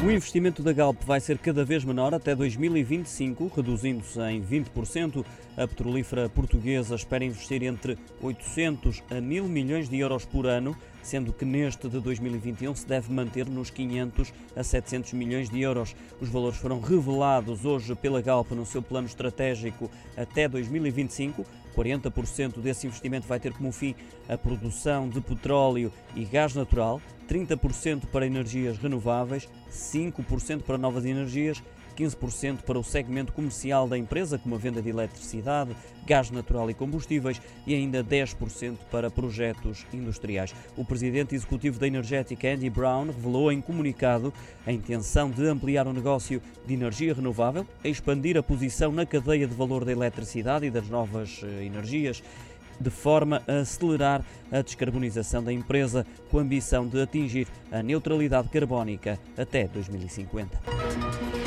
O investimento da Galp vai ser cada vez menor até 2025, reduzindo-se em 20%. A petrolífera portuguesa espera investir entre 800 a 1000 milhões de euros por ano, sendo que neste de 2021 se deve manter nos 500 a 700 milhões de euros. Os valores foram revelados hoje pela Galp no seu plano estratégico até 2025. 40% desse investimento vai ter como fim a produção de petróleo e gás natural, 30% para energias renováveis, 5% para novas energias 15% para o segmento comercial da empresa, como a venda de eletricidade, gás natural e combustíveis, e ainda 10% para projetos industriais. O presidente executivo da Energética, Andy Brown, revelou em comunicado a intenção de ampliar o negócio de energia renovável, a expandir a posição na cadeia de valor da eletricidade e das novas eh, energias de forma a acelerar a descarbonização da empresa, com a ambição de atingir a neutralidade carbónica até 2050.